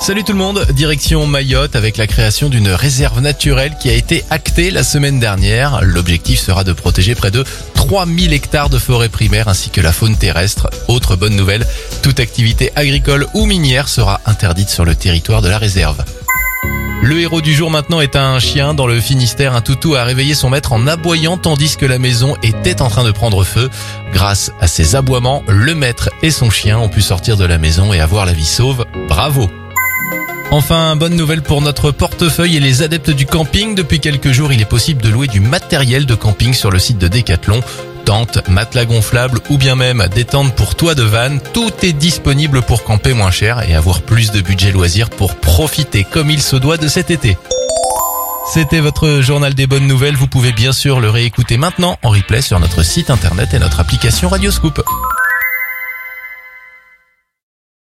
Salut tout le monde, direction Mayotte avec la création d'une réserve naturelle qui a été actée la semaine dernière. L'objectif sera de protéger près de 3000 hectares de forêt primaire ainsi que la faune terrestre. Autre bonne nouvelle, toute activité agricole ou minière sera interdite sur le territoire de la réserve. Le héros du jour maintenant est un chien. Dans le Finistère, un toutou a réveillé son maître en aboyant tandis que la maison était en train de prendre feu. Grâce à ses aboiements, le maître et son chien ont pu sortir de la maison et avoir la vie sauve. Bravo Enfin, bonne nouvelle pour notre portefeuille et les adeptes du camping. Depuis quelques jours, il est possible de louer du matériel de camping sur le site de Decathlon. Tente, matelas gonflables ou bien même des tentes pour toit de van, tout est disponible pour camper moins cher et avoir plus de budget loisir pour profiter comme il se doit de cet été. C'était votre journal des bonnes nouvelles. Vous pouvez bien sûr le réécouter maintenant en replay sur notre site internet et notre application Radioscoop.